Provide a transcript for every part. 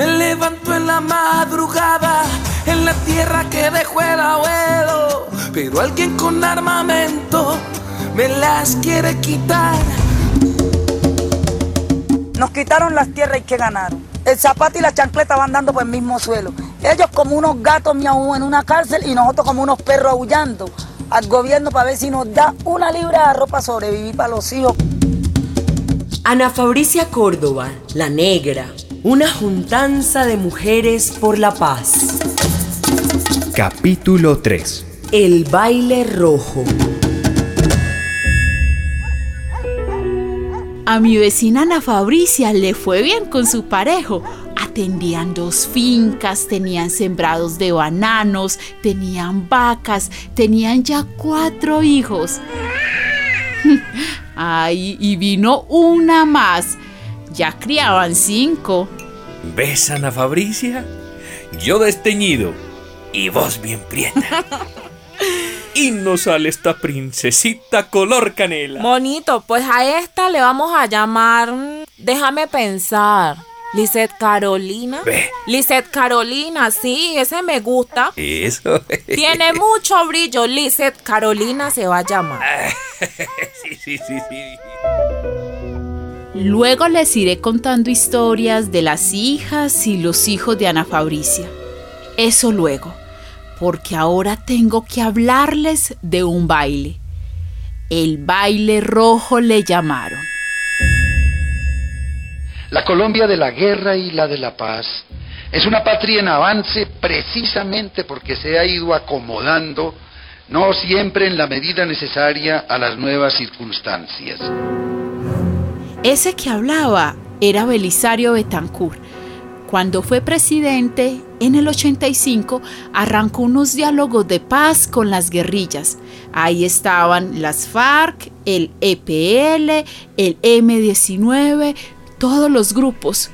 Me levanto en la madrugada, en la tierra que dejó el abuelo. Pero alguien con armamento me las quiere quitar. Nos quitaron las tierras y que ganaron. El zapato y la chancleta van dando por el mismo suelo. Ellos como unos gatos miau en una cárcel y nosotros como unos perros aullando al gobierno para ver si nos da una libra de ropa sobrevivir para los hijos. Ana Fabricia Córdoba, la negra, una juntanza de mujeres por la paz. Capítulo 3 El baile rojo. A mi vecina Ana Fabricia le fue bien con su parejo. Atendían dos fincas, tenían sembrados de bananos, tenían vacas, tenían ya cuatro hijos. Ay, y vino una más. Ya criaban cinco. ¿Ves, Ana Fabricia? Yo desteñido y vos bien prieta. y nos sale esta princesita color canela. Monito, pues a esta le vamos a llamar. mm, Déjame pensar. Lisette Carolina. Ve. Lisette Carolina, sí, ese me gusta. Eso. Tiene mucho brillo. Lisette Carolina se va a llamar. sí, sí, sí, sí. Luego les iré contando historias de las hijas y los hijos de Ana Fabricia. Eso luego, porque ahora tengo que hablarles de un baile. El baile rojo le llamaron. La Colombia de la guerra y la de la paz es una patria en avance precisamente porque se ha ido acomodando, no siempre en la medida necesaria, a las nuevas circunstancias. Ese que hablaba era Belisario Betancourt. Cuando fue presidente, en el 85, arrancó unos diálogos de paz con las guerrillas. Ahí estaban las FARC, el EPL, el M19, todos los grupos.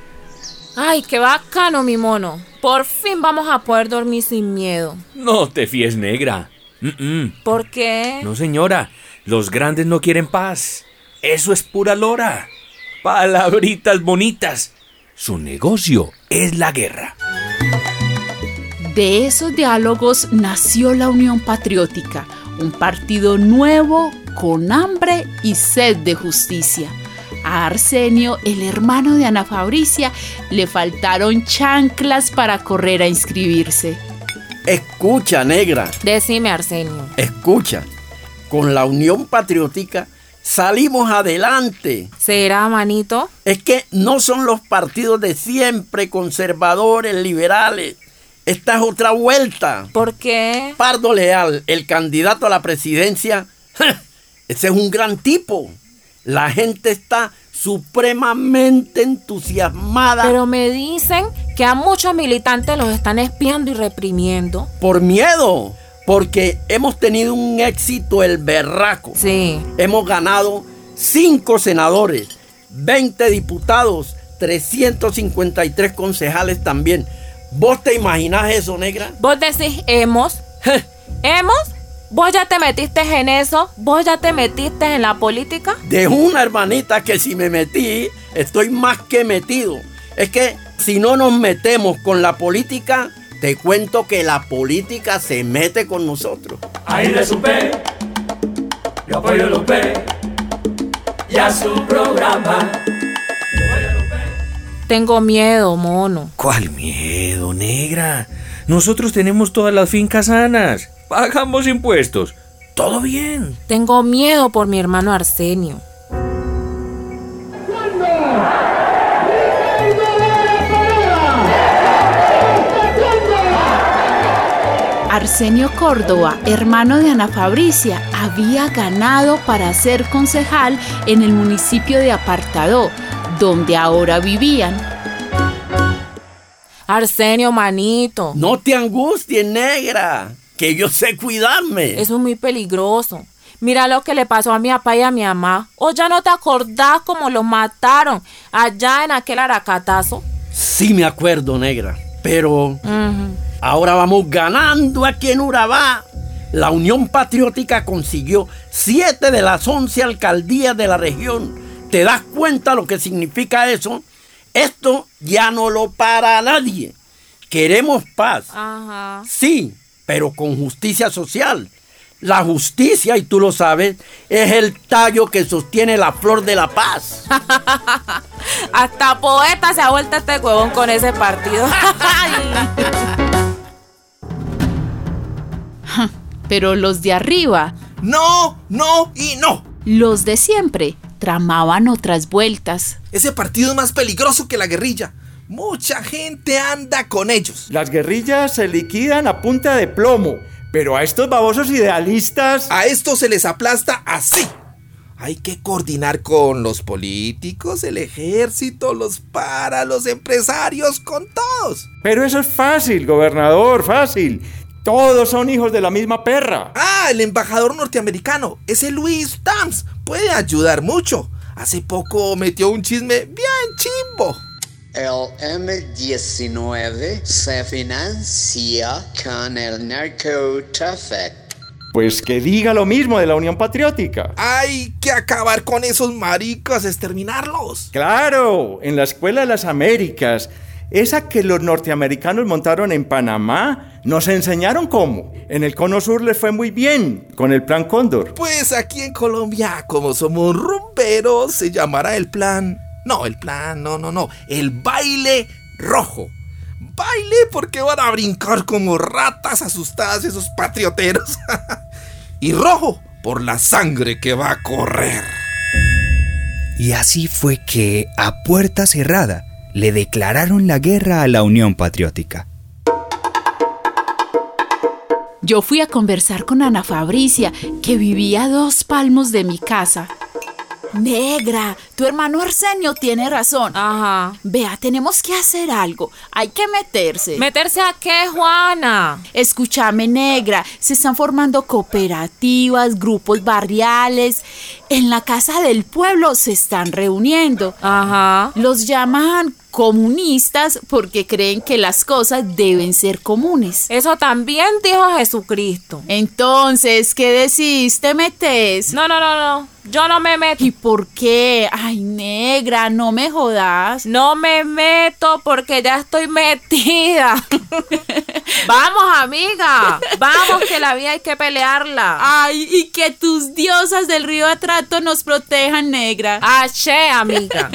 Ay, qué bacano, mi mono. Por fin vamos a poder dormir sin miedo. No te fíes, negra. Mm, mm. ¿Por qué? No, señora. Los grandes no quieren paz. Eso es pura lora. Palabritas bonitas. Su negocio es la guerra. De esos diálogos nació la Unión Patriótica, un partido nuevo con hambre y sed de justicia. A Arsenio, el hermano de Ana Fabricia, le faltaron chanclas para correr a inscribirse. Escucha, negra, Decime, Arsenio. escucha. Con la Unión Patriótica salimos adelante. ¿Será, manito? Es que no son los partidos de siempre, conservadores, liberales. Esta es otra vuelta. ¿Por qué? Pardo Leal, el candidato a la presidencia, ese es un gran tipo. La gente está supremamente entusiasmada Pero me dicen que a muchos militantes los están espiando y reprimiendo. por miedo, porque hemos tenido un éxito el berraco. Sí. Hemos ganado 5 senadores, 20 diputados, 353 concejales también. ¿Vos te imaginás eso, negra? Vos decís hemos. ¿Hemos? ¿Vos ya te metiste en eso? ¿Vos ya te metiste en la política? De una hermanita que si me metí, estoy más que metido. Es que si no nos metemos con la política, te cuento que la política se mete con nosotros. Ahí le supe, yo apoyo lo ve, y a su programa. Tengo miedo, mono. ¿Cuál miedo, negra? Nosotros tenemos todas las fincas sanas. Pagamos impuestos. Todo bien. Tengo miedo por mi hermano Arsenio. Arsenio Córdoba, hermano de Ana Fabricia, había ganado para ser concejal en el municipio de Apartadó, donde ahora vivían. Arsenio, manito. No te angusties, negra, que yo sé cuidarme. Eso es muy peligroso. Mira lo que le pasó a mi papá y a mi mamá. ¿O ya no te acordás cómo los mataron allá en aquel aracatazo? Sí me acuerdo, negra, pero. Ahora vamos ganando aquí en Urabá. La Unión Patriótica consiguió siete de las once alcaldías de la región. ¿Te das cuenta lo que significa eso? Esto ya no lo para nadie. Queremos paz. Ajá. Sí, pero con justicia social. La justicia, y tú lo sabes, es el tallo que sostiene la flor de la paz. Hasta poeta se ha vuelto este huevón con ese partido. Pero los de arriba, No, no y no. los de siempre, tramaban otras vueltas. Ese partido es más peligroso que la guerrilla. Mucha gente anda con ellos. Las guerrillas se liquidan a punta de plomo, pero a estos babosos idealistas... A estos se les aplasta así. Hay que coordinar con los políticos, el ejército, los para, los empresarios, con todos. Pero eso es fácil, gobernador, fácil. Todos son hijos de la misma perra. Ah, el embajador norteamericano, ese Luis Tams, puede ayudar mucho. Hace poco metió un chisme bien chimbo. El M19 se financia con el narcotráfico. Pues que diga lo mismo de la Unión Patriótica. Hay que acabar con esos maricas, exterminarlos. Claro, en la Escuela de las Américas, esa que los norteamericanos montaron en Panamá, nos enseñaron cómo. En el Cono Sur les fue muy bien con el Plan Cóndor. Pues aquí en Colombia, como somos rumberos, se llamará el plan. No, el plan, no, no, no. El baile rojo. Baile porque van a brincar como ratas asustadas esos patrioteros. y rojo por la sangre que va a correr. Y así fue que, a puerta cerrada, le declararon la guerra a la Unión Patriótica. Yo fui a conversar con Ana Fabricia, que vivía a dos palmos de mi casa. Negra, tu hermano Arsenio tiene razón. Ajá. Vea, tenemos que hacer algo. Hay que meterse. ¿Meterse a qué, Juana? Escúchame, negra, se están formando cooperativas, grupos barriales. En la casa del pueblo se están reuniendo. Ajá. Los llaman comunistas porque creen que las cosas deben ser comunes. Eso también dijo Jesucristo. Entonces, ¿qué decís? ¿Te metes? No, no, no, no. Yo no me meto. ¿Y por qué? Ay, negra, no me jodas. No me meto porque ya estoy metida. Vamos, amiga. Vamos, que la vida hay que pelearla. Ay, y que tus diosas del río Atrato nos protejan, negra. Ache, amiga.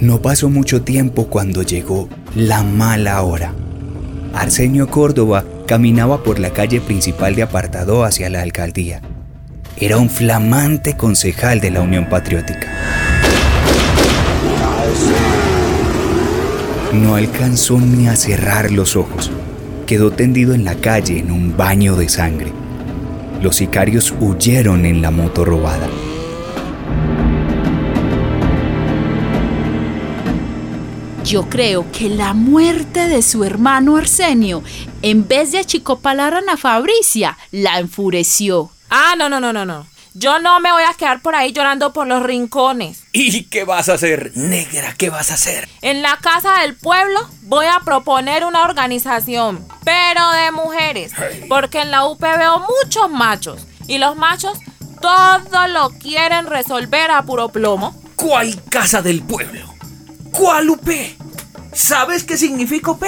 No pasó mucho tiempo cuando llegó la mala hora. Arsenio Córdoba caminaba por la calle principal de Apartado hacia la alcaldía. Era un flamante concejal de la Unión Patriótica. No alcanzó ni a cerrar los ojos. Quedó tendido en la calle en un baño de sangre. Los sicarios huyeron en la moto robada. Yo creo que la muerte de su hermano Arsenio, en vez de achicopalar a Ana Fabricia, la enfureció. Ah, no, no, no, no, no. Yo no me voy a quedar por ahí llorando por los rincones. ¿Y qué vas a hacer, negra? ¿Qué vas a hacer? En la casa del pueblo voy a proponer una organización, pero de mujeres, porque en la UP veo muchos machos y los machos todo lo quieren resolver a puro plomo. ¿Cuál casa del pueblo? ¿Cuál UP? ¿Sabes qué significa UP?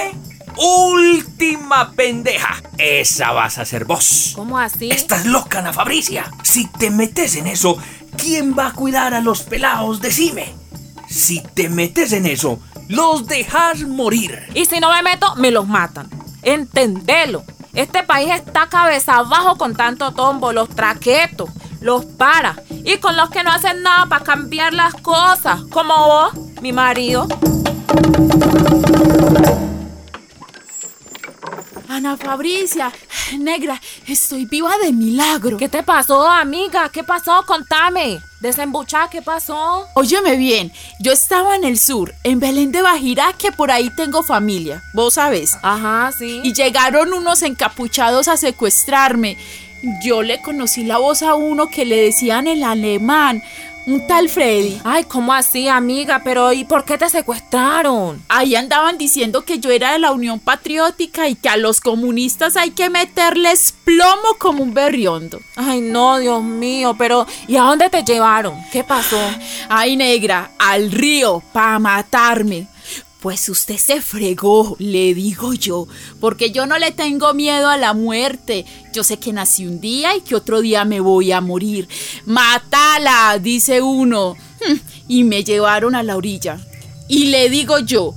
Última pendeja. Esa vas a ser vos. ¿Cómo así? Estás loca, Ana Fabricia. Si te metes en eso, ¿quién va a cuidar a los pelados? Decime. Si te metes en eso, los dejas morir. Y si no me meto, me los matan. Entendelo. Este país está cabeza abajo con tanto tombo, los traquetos, los para. Y con los que no hacen nada para cambiar las cosas, como vos, mi marido. Ana Fabricia, negra, estoy viva de milagro. ¿Qué te pasó, amiga? ¿Qué pasó? Contame. Desembuchá, ¿qué pasó? Óyeme bien, yo estaba en el sur, en Belén de Bajirá, que por ahí tengo familia, vos sabes. Ajá, sí. Y llegaron unos encapuchados a secuestrarme. Yo le conocí la voz a uno que le decían el alemán. Un tal Freddy. Ay, ¿cómo así, amiga? Pero ¿y por qué te secuestraron? Ahí andaban diciendo que yo era de la Unión Patriótica y que a los comunistas hay que meterles plomo como un berriondo. Ay, no, Dios mío, pero ¿y a dónde te llevaron? ¿Qué pasó? Ay, negra, al río, para matarme. Pues usted se fregó, le digo yo, porque yo no le tengo miedo a la muerte. Yo sé que nací un día y que otro día me voy a morir. Mátala, dice uno. Hmm, y me llevaron a la orilla. Y le digo yo,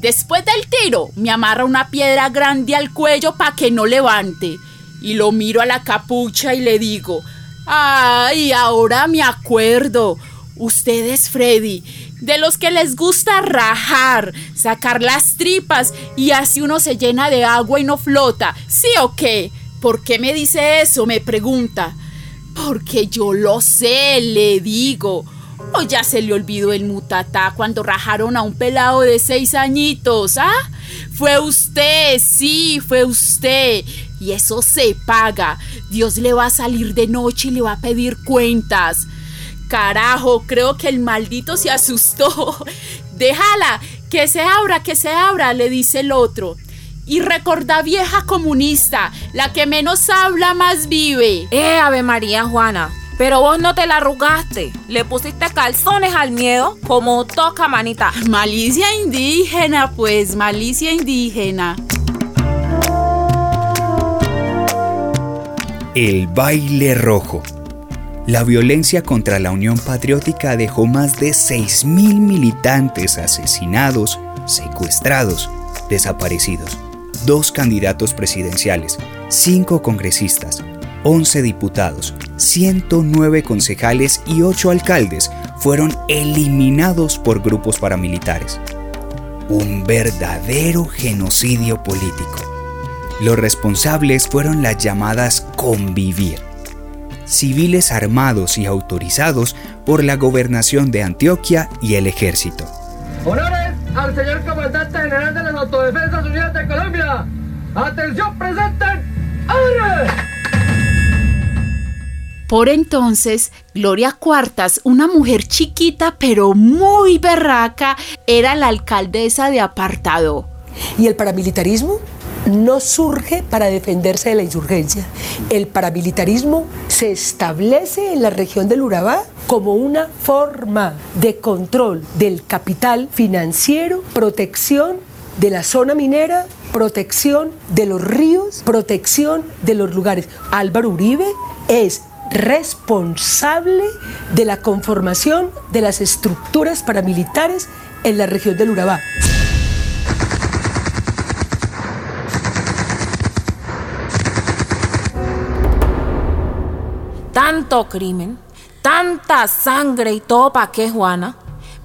después del tiro, me amarra una piedra grande al cuello para que no levante. Y lo miro a la capucha y le digo, ay, ahora me acuerdo. Usted es Freddy de los que les gusta rajar, sacar las tripas y así uno se llena de agua y no flota. ¿Sí o qué? ¿Por qué me dice eso? Me pregunta. Porque yo lo sé, le digo. O ya se le olvidó el mutatá cuando rajaron a un pelado de seis añitos, ¿ah? Fue usted, sí, fue usted. Y eso se paga. Dios le va a salir de noche y le va a pedir cuentas. Carajo, creo que el maldito se asustó. Déjala, que se abra, que se abra, le dice el otro. Y recorda vieja comunista, la que menos habla más vive. Eh, Ave María Juana, pero vos no te la arrugaste. Le pusiste calzones al miedo como toca manita. Malicia indígena, pues, malicia indígena. El baile rojo. La violencia contra la Unión Patriótica dejó más de 6.000 militantes asesinados, secuestrados, desaparecidos. Dos candidatos presidenciales, cinco congresistas, 11 diputados, 109 concejales y 8 alcaldes fueron eliminados por grupos paramilitares. Un verdadero genocidio político. Los responsables fueron las llamadas convivir civiles armados y autorizados por la gobernación de Antioquia y el ejército. Honores al señor comandante general de las Autodefensas Unidas de Colombia. Atención, presenten. ¡Aire! Por entonces, Gloria Cuartas, una mujer chiquita pero muy berraca, era la alcaldesa de Apartado. ¿Y el paramilitarismo? No surge para defenderse de la insurgencia. El paramilitarismo se establece en la región del Urabá como una forma de control del capital financiero, protección de la zona minera, protección de los ríos, protección de los lugares. Álvaro Uribe es responsable de la conformación de las estructuras paramilitares en la región del Urabá. Tanto crimen, tanta sangre y todo para qué, Juana.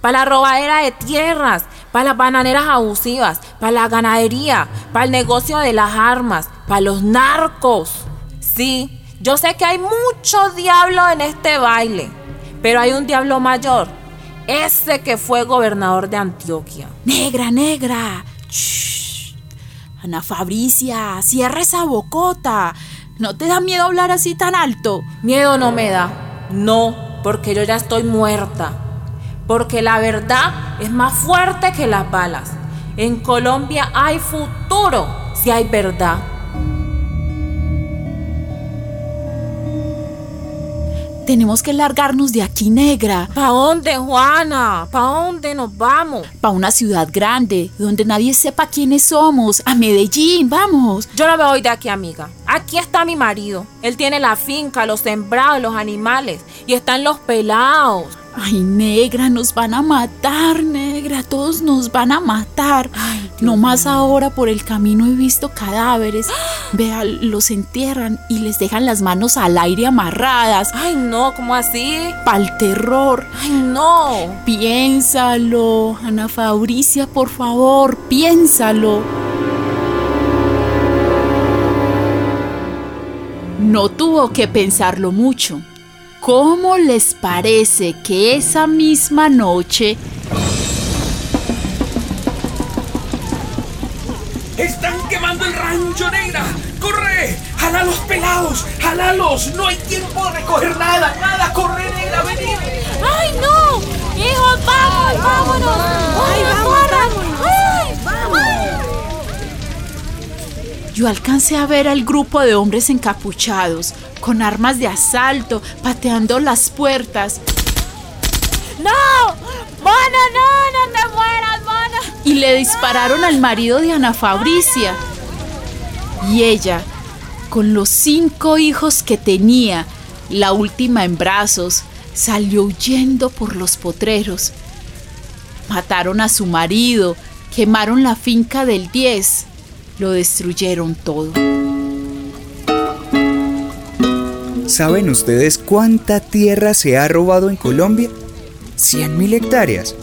Para la robadera de tierras, para las bananeras abusivas, para la ganadería, para el negocio de las armas, para los narcos. Sí, yo sé que hay mucho diablo en este baile, pero hay un diablo mayor, ese que fue gobernador de Antioquia. Negra, negra. Shh. Ana Fabricia, cierra esa bocota. ¿No te da miedo hablar así tan alto? Miedo no me da. No, porque yo ya estoy muerta. Porque la verdad es más fuerte que las balas. En Colombia hay futuro si hay verdad. Tenemos que largarnos de aquí, negra. ¿Pa dónde, Juana? ¿Pa dónde nos vamos? Pa una ciudad grande, donde nadie sepa quiénes somos. A Medellín, vamos. Yo no me voy de aquí, amiga. Aquí está mi marido. Él tiene la finca, los sembrados, los animales. Y están los pelados. Ay, negra, nos van a matar, negra, todos nos van a matar. no más ahora por el camino he visto cadáveres. Vea, los entierran y les dejan las manos al aire amarradas. Ay, no, ¿cómo así? Pa'l terror. Ay, no. Piénsalo, Ana Fabricia, por favor, piénsalo. No tuvo que pensarlo mucho. ¿Cómo les parece que esa misma noche... ¡Están quemando el rancho, negra! ¡Corre! ¡Jala los pelados! ¡Jalalos! ¡No hay tiempo de recoger nada! ¡Nada! ¡Corre, negra! ¡Vení! ¡Ay, vámonos! Yo alcancé a ver al grupo de hombres encapuchados, con armas de asalto, pateando las puertas. ¡No! ¡Mona, no! ¡No te mueras, mona! Y le dispararon al marido de Ana Fabricia. Y ella, con los cinco hijos que tenía, la última en brazos, salió huyendo por los potreros. Mataron a su marido, quemaron la finca del 10, lo destruyeron todo. ¿Saben ustedes cuánta tierra se ha robado en Colombia? 100 mil hectáreas.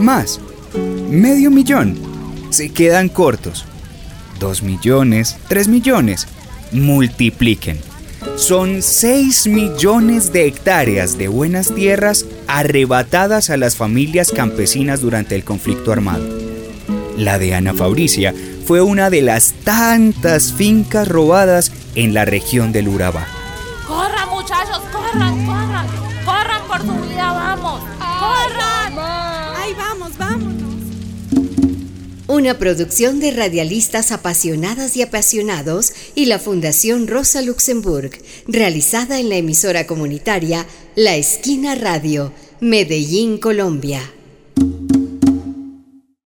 Más. Medio millón. Se quedan cortos. 2 millones, 3 millones. Multipliquen. Son 6 millones de hectáreas de buenas tierras arrebatadas a las familias campesinas durante el conflicto armado. La de Ana Fabricia fue una de las tantas fincas robadas en la región del Urabá. ¡Corran, muchachos! ¡Corran, corran! ¡Corran por su vida! ¡Vamos! ¡Corran! ¡Ay, vamos, vámonos! Una producción de radialistas apasionadas y apasionados y la Fundación Rosa Luxemburg, realizada en la emisora comunitaria La Esquina Radio, Medellín, Colombia.